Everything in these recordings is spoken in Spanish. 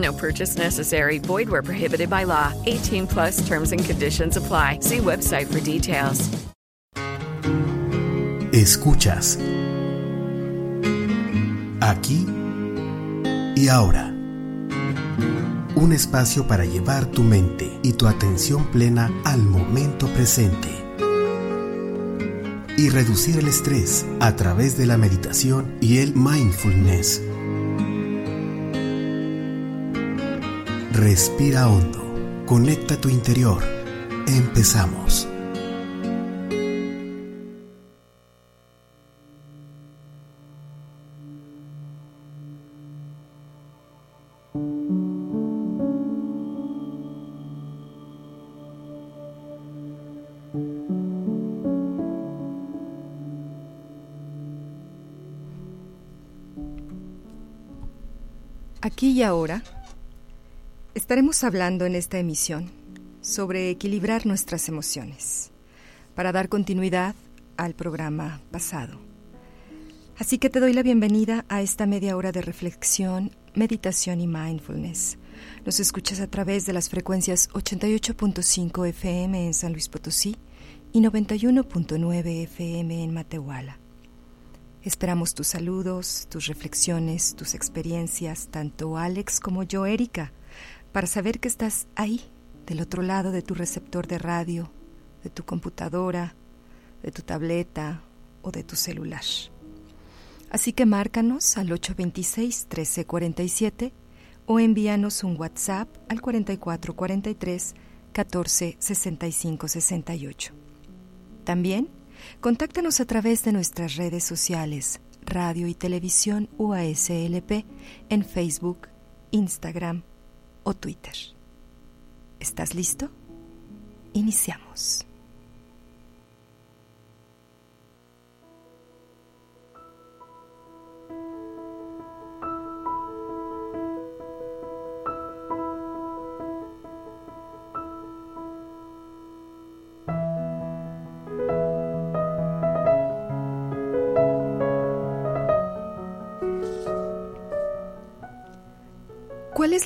No purchase necessary. Void where prohibited by law. 18 plus terms and conditions apply. See website for details. Escuchas. Aquí y ahora. Un espacio para llevar tu mente y tu atención plena al momento presente. Y reducir el estrés a través de la meditación y el mindfulness. Respira hondo. Conecta tu interior. Empezamos. Aquí y ahora estaremos hablando en esta emisión sobre equilibrar nuestras emociones para dar continuidad al programa pasado. Así que te doy la bienvenida a esta media hora de reflexión, meditación y mindfulness. Nos escuchas a través de las frecuencias 88.5 FM en San Luis Potosí y 91.9 FM en Matehuala. Esperamos tus saludos, tus reflexiones, tus experiencias, tanto Alex como yo, Erika, para saber que estás ahí, del otro lado de tu receptor de radio, de tu computadora, de tu tableta o de tu celular. Así que márcanos al 826-1347 o envíanos un WhatsApp al 4443 14 65 68. También Contáctanos a través de nuestras redes sociales, Radio y Televisión UASLP, en Facebook, Instagram o Twitter. ¿Estás listo? Iniciamos.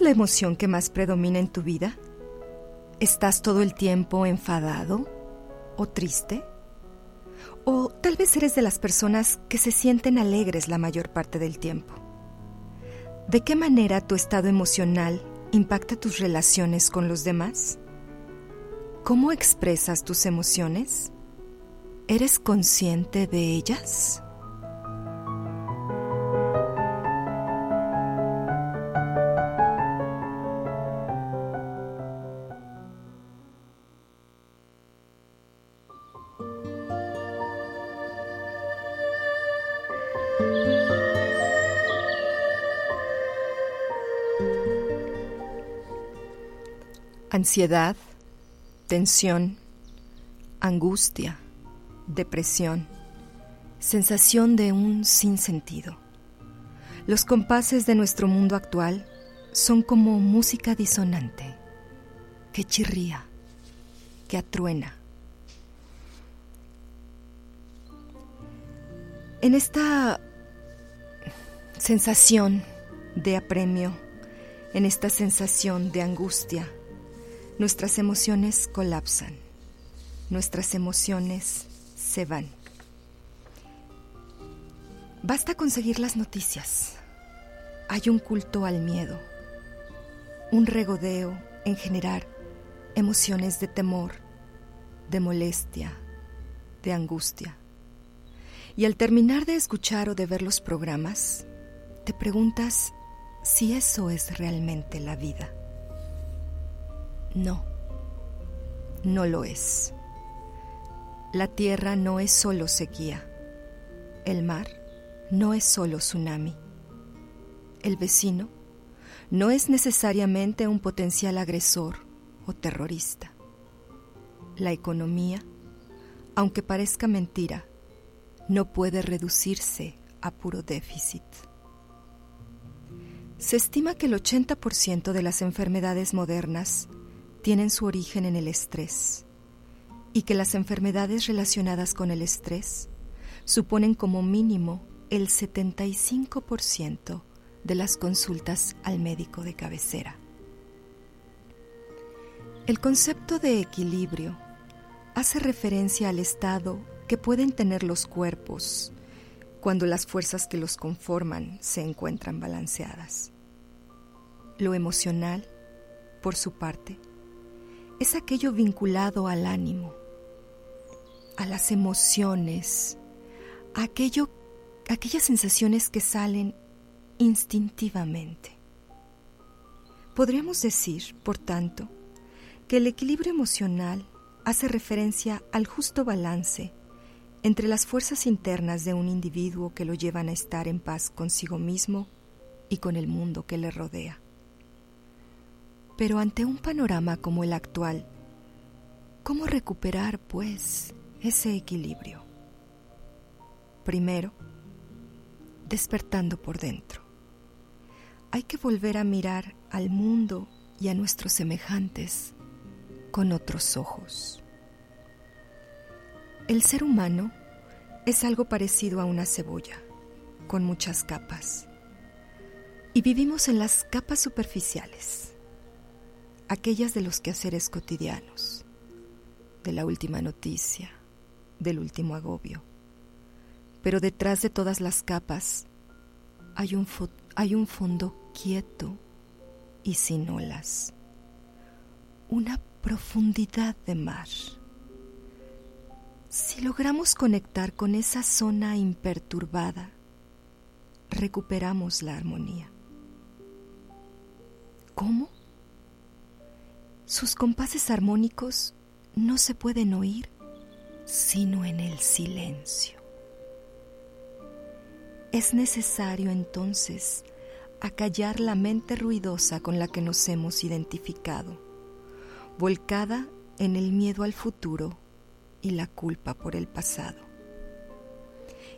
La emoción que más predomina en tu vida? ¿Estás todo el tiempo enfadado o triste? ¿O tal vez eres de las personas que se sienten alegres la mayor parte del tiempo? ¿De qué manera tu estado emocional impacta tus relaciones con los demás? ¿Cómo expresas tus emociones? ¿Eres consciente de ellas? Ansiedad, tensión, angustia, depresión, sensación de un sinsentido. Los compases de nuestro mundo actual son como música disonante, que chirría, que atruena. En esta sensación de apremio, en esta sensación de angustia, nuestras emociones colapsan, nuestras emociones se van. Basta conseguir las noticias. Hay un culto al miedo, un regodeo en generar emociones de temor, de molestia, de angustia. Y al terminar de escuchar o de ver los programas, te preguntas si eso es realmente la vida. No, no lo es. La tierra no es solo sequía. El mar no es solo tsunami. El vecino no es necesariamente un potencial agresor o terrorista. La economía, aunque parezca mentira, no puede reducirse a puro déficit. Se estima que el 80% de las enfermedades modernas tienen su origen en el estrés y que las enfermedades relacionadas con el estrés suponen como mínimo el 75% de las consultas al médico de cabecera. El concepto de equilibrio hace referencia al estado que pueden tener los cuerpos cuando las fuerzas que los conforman se encuentran balanceadas. Lo emocional, por su parte, es aquello vinculado al ánimo, a las emociones, a aquello, aquellas sensaciones que salen instintivamente. Podríamos decir, por tanto, que el equilibrio emocional hace referencia al justo balance entre las fuerzas internas de un individuo que lo llevan a estar en paz consigo mismo y con el mundo que le rodea. Pero ante un panorama como el actual, ¿cómo recuperar, pues, ese equilibrio? Primero, despertando por dentro. Hay que volver a mirar al mundo y a nuestros semejantes con otros ojos. El ser humano es algo parecido a una cebolla, con muchas capas. Y vivimos en las capas superficiales, aquellas de los quehaceres cotidianos, de la última noticia, del último agobio. Pero detrás de todas las capas hay un, hay un fondo quieto y sin olas, una profundidad de mar. Si logramos conectar con esa zona imperturbada, recuperamos la armonía. ¿Cómo? Sus compases armónicos no se pueden oír sino en el silencio. Es necesario entonces acallar la mente ruidosa con la que nos hemos identificado volcada en el miedo al futuro y la culpa por el pasado.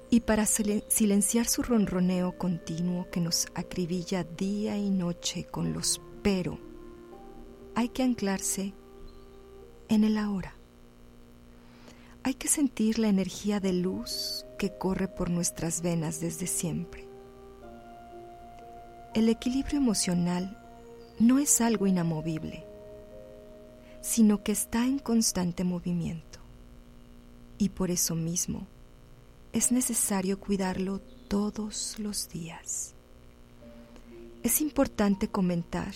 Y para silenciar su ronroneo continuo que nos acribilla día y noche con los pero, hay que anclarse en el ahora. Hay que sentir la energía de luz que corre por nuestras venas desde siempre. El equilibrio emocional no es algo inamovible sino que está en constante movimiento. Y por eso mismo es necesario cuidarlo todos los días. Es importante comentar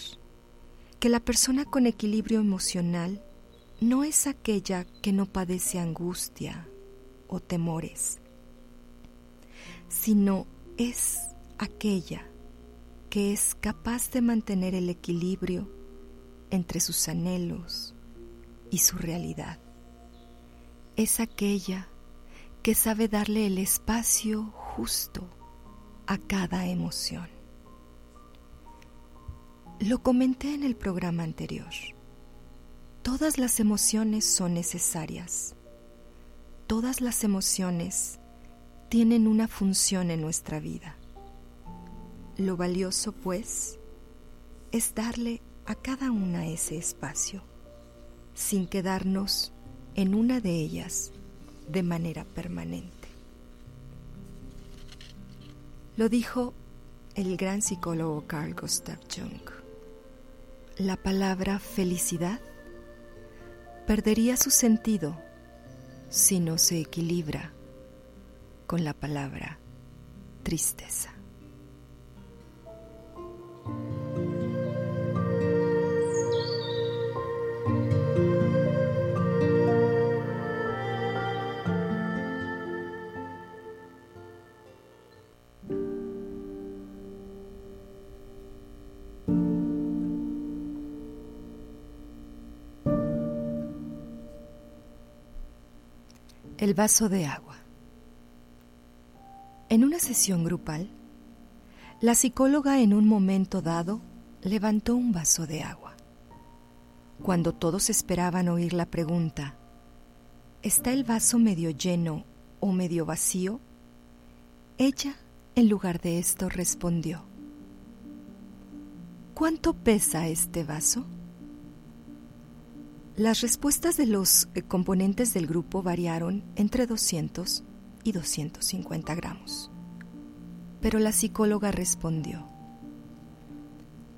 que la persona con equilibrio emocional no es aquella que no padece angustia o temores, sino es aquella que es capaz de mantener el equilibrio entre sus anhelos, y su realidad. Es aquella que sabe darle el espacio justo a cada emoción. Lo comenté en el programa anterior. Todas las emociones son necesarias. Todas las emociones tienen una función en nuestra vida. Lo valioso, pues, es darle a cada una ese espacio sin quedarnos en una de ellas de manera permanente. Lo dijo el gran psicólogo Carl Gustav Jung. La palabra felicidad perdería su sentido si no se equilibra con la palabra tristeza. El vaso de agua. En una sesión grupal, la psicóloga en un momento dado levantó un vaso de agua. Cuando todos esperaban oír la pregunta, ¿está el vaso medio lleno o medio vacío? Ella, en lugar de esto, respondió, ¿cuánto pesa este vaso? Las respuestas de los eh, componentes del grupo variaron entre 200 y 250 gramos. Pero la psicóloga respondió,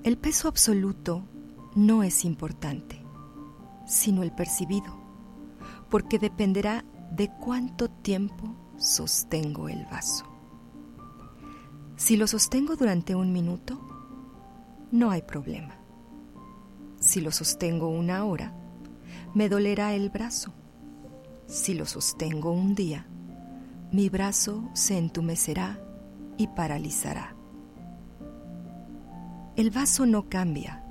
el peso absoluto no es importante, sino el percibido, porque dependerá de cuánto tiempo sostengo el vaso. Si lo sostengo durante un minuto, no hay problema. Si lo sostengo una hora, me dolerá el brazo. Si lo sostengo un día, mi brazo se entumecerá y paralizará. El vaso no cambia,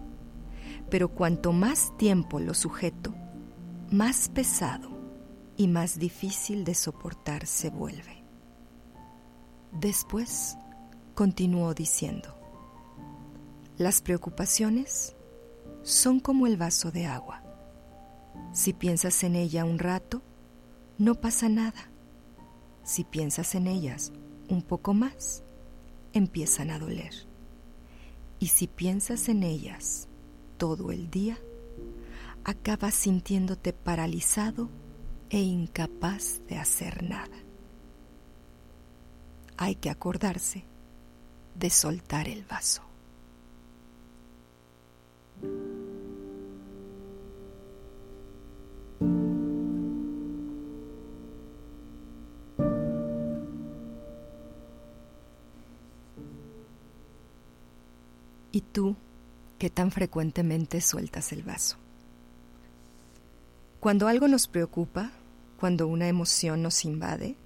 pero cuanto más tiempo lo sujeto, más pesado y más difícil de soportar se vuelve. Después continuó diciendo, las preocupaciones son como el vaso de agua. Si piensas en ella un rato, no pasa nada. Si piensas en ellas un poco más, empiezan a doler. Y si piensas en ellas todo el día, acabas sintiéndote paralizado e incapaz de hacer nada. Hay que acordarse de soltar el vaso. Tú qué tan frecuentemente sueltas el vaso? Cuando algo nos preocupa, cuando una emoción nos invade,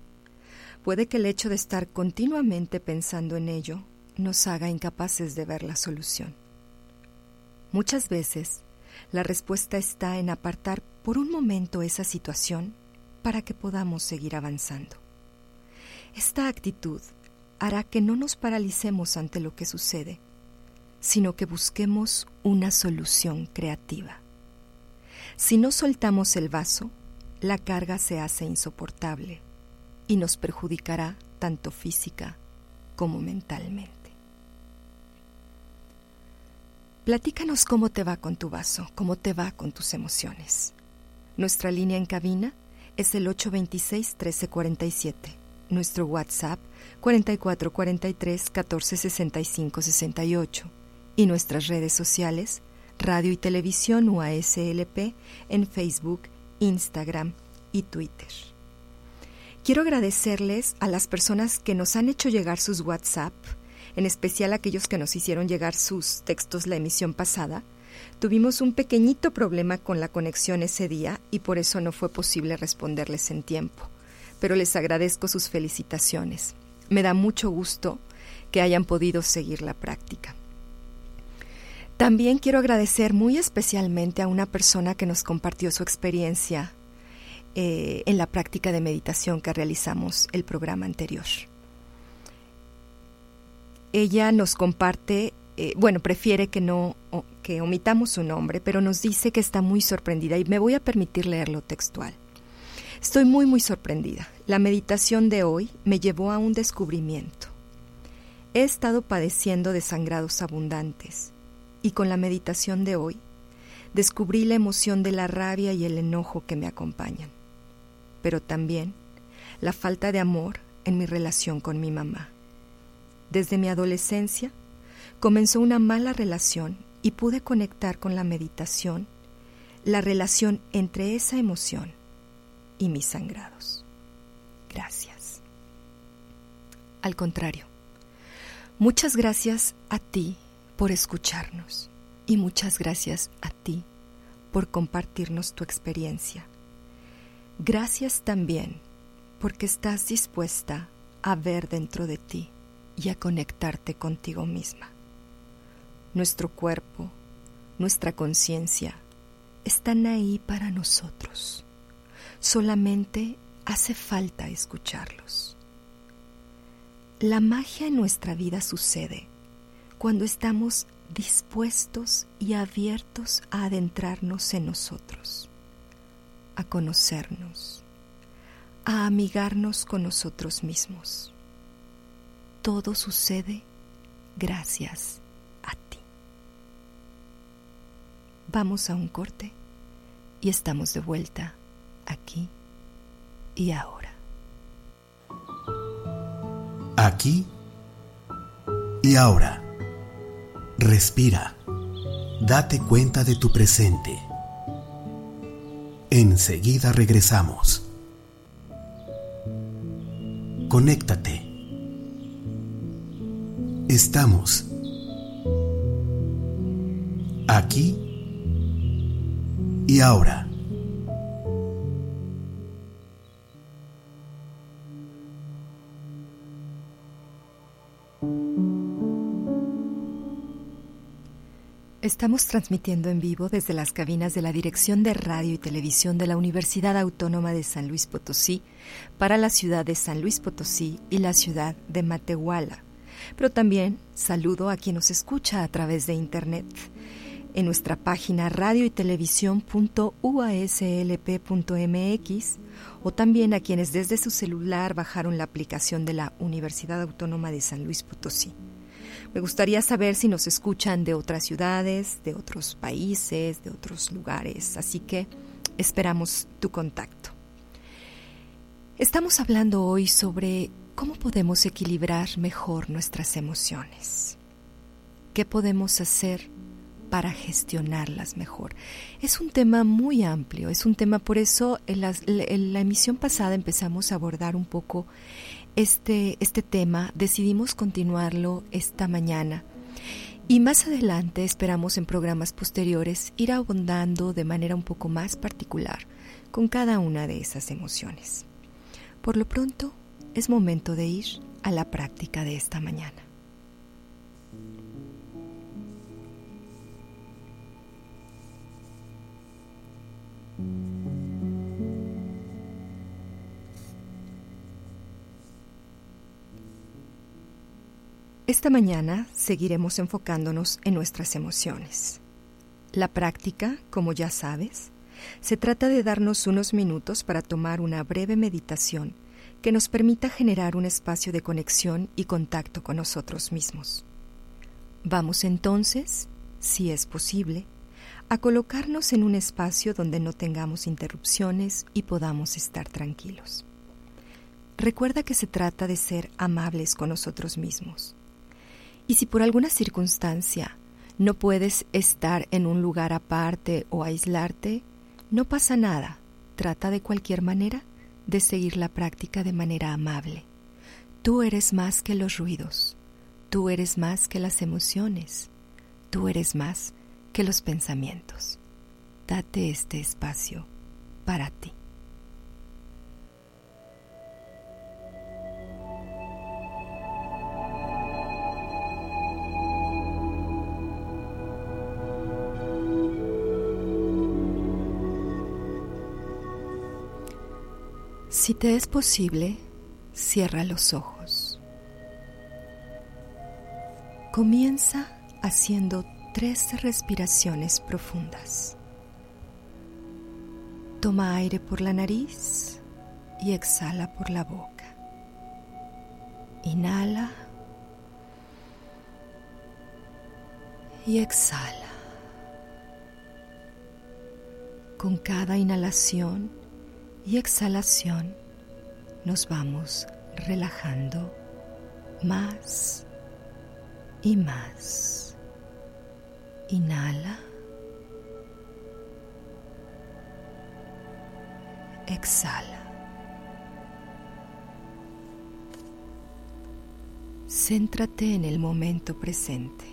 puede que el hecho de estar continuamente pensando en ello nos haga incapaces de ver la solución. Muchas veces, la respuesta está en apartar por un momento esa situación para que podamos seguir avanzando. Esta actitud hará que no nos paralicemos ante lo que sucede, sino que busquemos una solución creativa. Si no soltamos el vaso, la carga se hace insoportable y nos perjudicará tanto física como mentalmente. Platícanos cómo te va con tu vaso, cómo te va con tus emociones. Nuestra línea en cabina es el 826-1347. Nuestro WhatsApp 4443-1465-68. Y nuestras redes sociales, radio y televisión UASLP en Facebook, Instagram y Twitter. Quiero agradecerles a las personas que nos han hecho llegar sus WhatsApp, en especial aquellos que nos hicieron llegar sus textos la emisión pasada Tuvimos un pequeñito problema con la conexión ese día y por eso no fue posible responderles en tiempo, pero les agradezco sus felicitaciones. Me da mucho gusto que hayan podido seguir la práctica. También quiero agradecer muy especialmente a una persona que nos compartió su experiencia eh, en la práctica de meditación que realizamos el programa anterior. Ella nos comparte eh, bueno, prefiere que no que omitamos su nombre, pero nos dice que está muy sorprendida y me voy a permitir leerlo textual. Estoy muy muy sorprendida. La meditación de hoy me llevó a un descubrimiento. He estado padeciendo de sangrados abundantes y con la meditación de hoy descubrí la emoción de la rabia y el enojo que me acompañan, pero también la falta de amor en mi relación con mi mamá. Desde mi adolescencia comenzó una mala relación y pude conectar con la meditación la relación entre esa emoción y mis sangrados. Gracias. Al contrario, muchas gracias a ti por escucharnos y muchas gracias a ti por compartirnos tu experiencia. Gracias también porque estás dispuesta a ver dentro de ti y a conectarte contigo misma nuestro cuerpo, nuestra conciencia, están ahí para nosotros. Solamente hace falta escucharlos. La magia en nuestra vida sucede cuando estamos dispuestos y abiertos a adentrarnos en nosotros, a conocernos, a amigarnos con nosotros mismos. Todo sucede gracias a ti. Vamos a un corte y estamos de vuelta aquí y ahora. Aquí y ahora. Respira. Date cuenta de tu presente. Enseguida regresamos. Conéctate. Estamos aquí y ahora. Estamos transmitiendo en vivo desde las cabinas de la Dirección de Radio y Televisión de la Universidad Autónoma de San Luis Potosí para la ciudad de San Luis Potosí y la ciudad de Matehuala. Pero también saludo a quien nos escucha a través de Internet en nuestra página radio y televisión.uaslp.mx o también a quienes desde su celular bajaron la aplicación de la Universidad Autónoma de San Luis Potosí. Me gustaría saber si nos escuchan de otras ciudades, de otros países, de otros lugares, así que esperamos tu contacto. Estamos hablando hoy sobre cómo podemos equilibrar mejor nuestras emociones. ¿Qué podemos hacer para gestionarlas mejor? Es un tema muy amplio, es un tema, por eso en la, emisión pasada empezamos a abordar un poco este, este tema, decidimos continuarlo esta mañana. Y más adelante esperamos en programas posteriores ir abundando de manera un poco más particular con cada una de esas emociones. Por lo pronto, es momento de ir a la práctica de esta mañana. Esta mañana seguiremos enfocándonos en nuestras emociones. La práctica, como ya sabes, se trata de darnos unos minutos para tomar una breve meditación que nos permita generar un espacio de conexión y contacto con nosotros mismos. Vamos entonces, si es posible, a colocarnos en un espacio donde no tengamos interrupciones y podamos estar tranquilos. Recuerda que se trata de ser amables con nosotros mismos y si por alguna circunstancia no puedes estar en un lugar aparte o aislarte, no pasa nada. Trata de cualquier manera de seguir la práctica de manera amable. Tú eres más que los ruidos, tú eres más que las emociones, tú eres más que los pensamientos. Date este espacio para ti. Si te es posible, cierra los ojos. Comienza haciendo tres respiraciones profundas. Toma aire por la nariz y exhala por la boca. Inhala y exhala. Con cada inhalación, y exhalación nos vamos relajando más y más. Inhala. Exhala. Céntrate en el momento presente.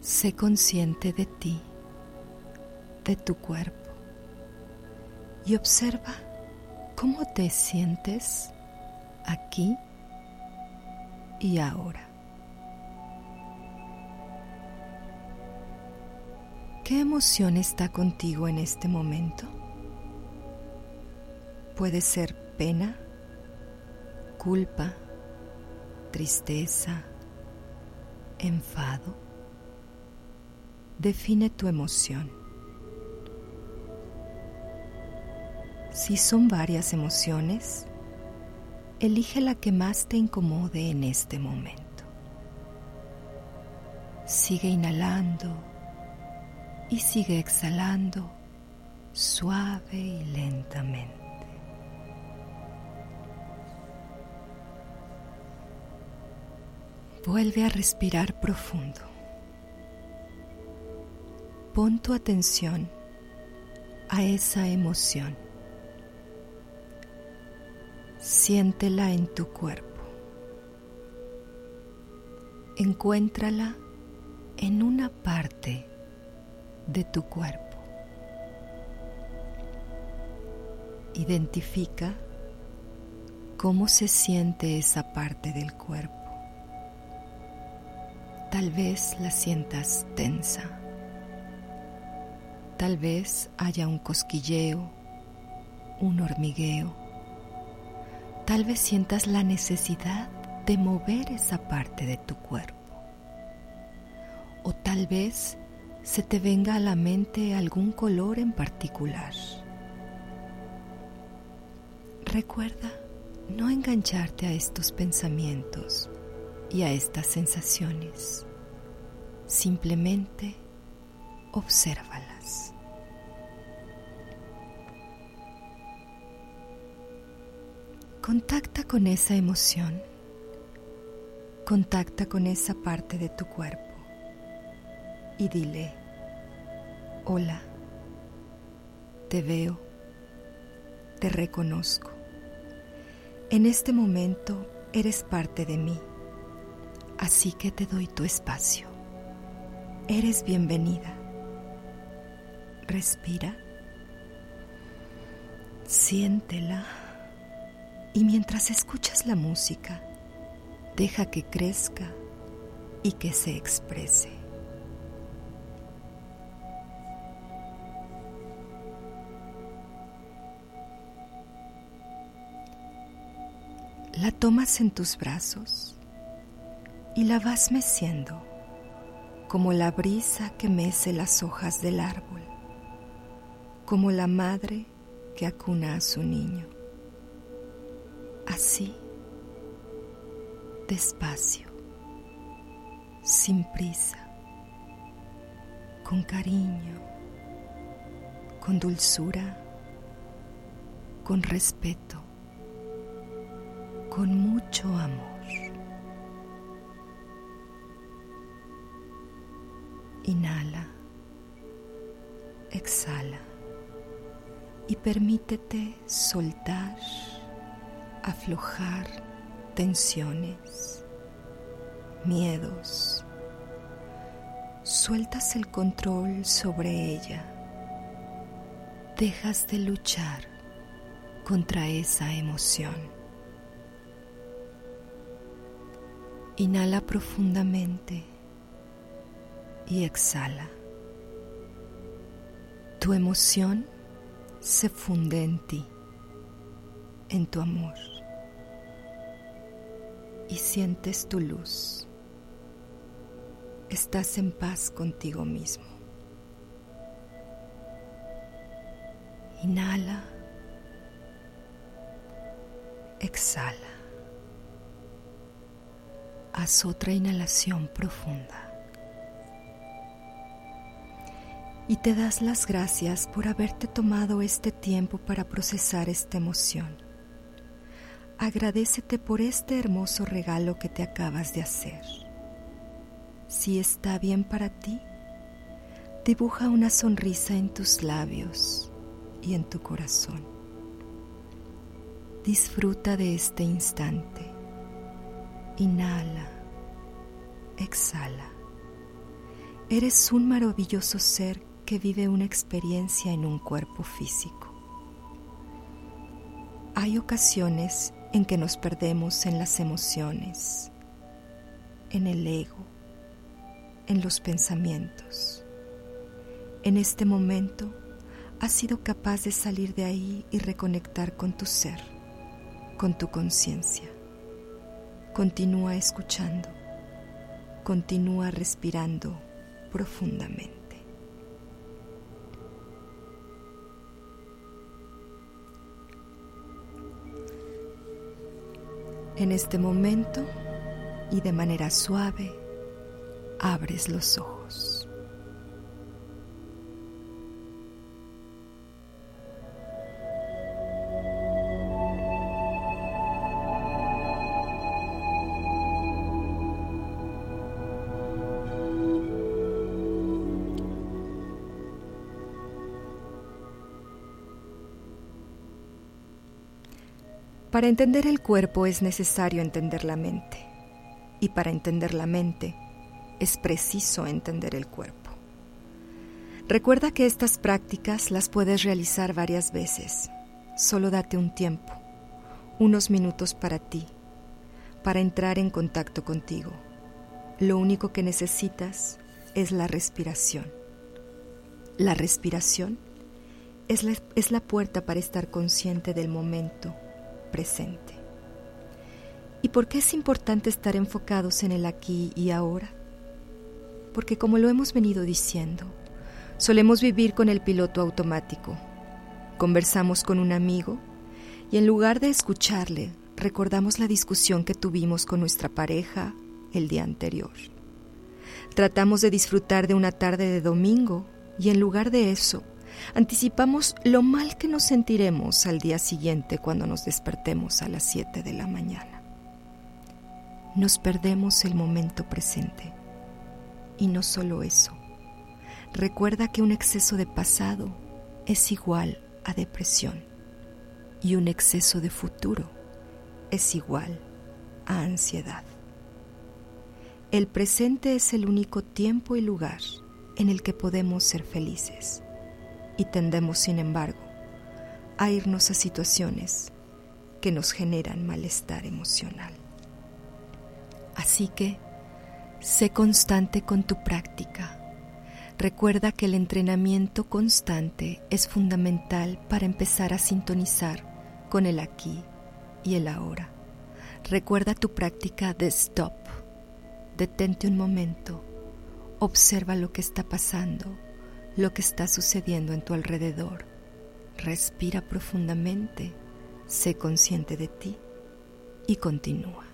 Sé consciente de ti, de tu cuerpo y observa cómo te sientes aquí y ahora. ¿Qué emoción está contigo en este momento? puede ser pena, culpa, tristeza, enfado. Define tu emoción. Si son varias emociones, elige la que más te incomode en este momento. Sigue inhalando y sigue exhalando suave y lentamente. Vuelve a respirar profundo. Pon tu atención a esa emoción. Siéntela en tu cuerpo. Encuéntrala en una parte de tu cuerpo. Identifica cómo se siente esa parte del cuerpo. Tal vez la sientas tensa. Tal vez haya un cosquilleo, un hormigueo. Tal vez sientas la necesidad de mover esa parte de tu cuerpo. O tal vez se te venga a la mente algún color en particular. Recuerda no engancharte a estos pensamientos y a estas sensaciones. Simplemente obsérvalas. Contacta con esa emoción. Contacta con esa parte de tu cuerpo y dile, hola, te veo, te reconozco. En este momento eres parte de mí así que te doy tu espacio. Eres bienvenida. Respira, siéntela y mientras escuchas la música, deja que crezca y que se exprese. La tomas en tus brazos y la vas meciendo como la brisa que mece las hojas del árbol, como la madre que acuna a su niño. Así, despacio, sin prisa, con cariño, con dulzura, con respeto, con mucho amor. Inhala, exhala y permítete soltar, aflojar tensiones, miedos. Sueltas el control sobre ella. Dejas de luchar contra esa emoción. Inhala profundamente y exhala. Tu emoción se funde en ti, en tu amor, y sientes tu luz. Estás en paz contigo mismo. Inhala, exhala. Haz otra inhalación profunda. y te das las gracias por haberte tomado este tiempo para procesar esta emoción. Agradecete por este hermoso regalo que te acabas de hacer. Si está bien para ti, dibuja una sonrisa en tus labios y en tu corazón. Disfruta de este instante. Inhala, exhala. Eres un maravilloso ser que vive una experiencia en un cuerpo físico. Hay ocasiones en que nos perdemos en las emociones, en el ego, en los pensamientos. En este momento, has sido capaz de salir de ahí y reconectar con tu ser, con tu conciencia. Continúa escuchando, continúa respirando profundamente. En este momento y de manera suave, abres los ojos. Para entender el cuerpo es necesario entender la mente. Y para entender la mente es preciso entender el cuerpo. Recuerda que estas prácticas las puedes realizar varias veces. Solo date un tiempo, unos minutos para ti, para entrar en contacto contigo. Lo único que necesitas es la respiración. La respiración es la, es la puerta para estar consciente del momento presente. ¿Y por qué es importante estar enfocados en el aquí y ahora? Porque como lo hemos venido diciendo, solemos vivir con el piloto automático. Conversamos con un amigo y en lugar de escucharle, recordamos la discusión que tuvimos con nuestra pareja el día anterior. Tratamos de disfrutar de una tarde de domingo y en lugar de eso, Anticipamos lo mal que nos sentiremos al día siguiente cuando nos despertemos a las 7 de la mañana. Nos perdemos el momento presente. Y no solo eso. Recuerda que un exceso de pasado es igual a depresión y un exceso de futuro es igual a ansiedad. El presente es el único tiempo y lugar en el que podemos ser felices y tendemos, sin embargo, a irnos a situaciones que nos generan malestar emocional. Así que, sé constante con tu práctica. Recuerda que el entrenamiento constante es fundamental para empezar a sintonizar con el aquí y el ahora. Recuerda tu práctica de stop. Detente un momento. Observa lo que está pasando lo que está sucediendo en tu alrededor. Respira profundamente, sé consciente de ti y continúa.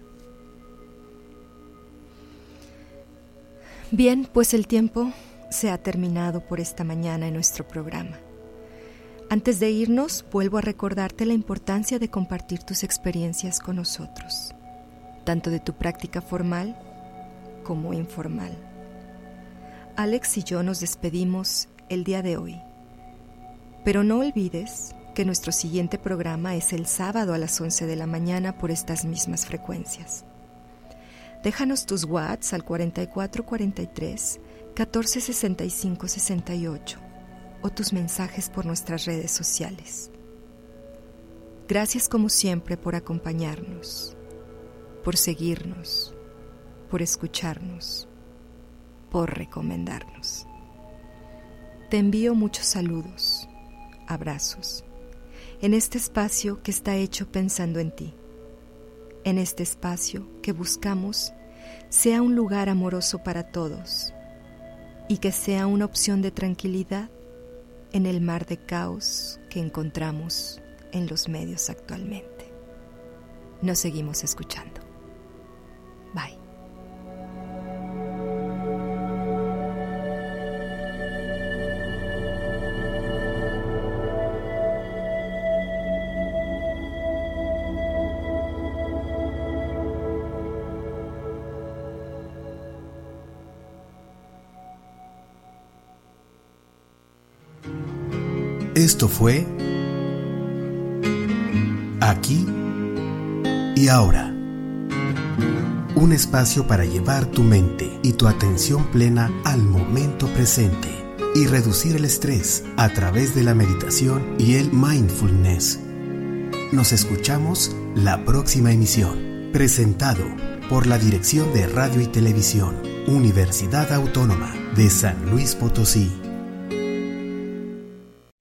Bien, pues el tiempo se ha terminado por esta mañana en nuestro programa. Antes de irnos, vuelvo a recordarte la importancia de compartir tus experiencias con nosotros, tanto de tu práctica formal como informal. Alex y yo nos despedimos el día de hoy. Pero no olvides que nuestro siguiente programa es el sábado a las 11 de la mañana por estas mismas frecuencias. Déjanos tus WhatsApp al 4443 1465 68 o tus mensajes por nuestras redes sociales. Gracias como siempre por acompañarnos, por seguirnos, por escucharnos por recomendarnos. Te envío muchos saludos, abrazos, en este espacio que está hecho pensando en ti, en este espacio que buscamos sea un lugar amoroso para todos y que sea una opción de tranquilidad en el mar de caos que encontramos en los medios actualmente. Nos seguimos escuchando. Bye. Esto fue Aquí y Ahora. Un espacio para llevar tu mente y tu atención plena al momento presente y reducir el estrés a través de la meditación y el mindfulness. Nos escuchamos la próxima emisión, presentado por la Dirección de Radio y Televisión, Universidad Autónoma de San Luis Potosí.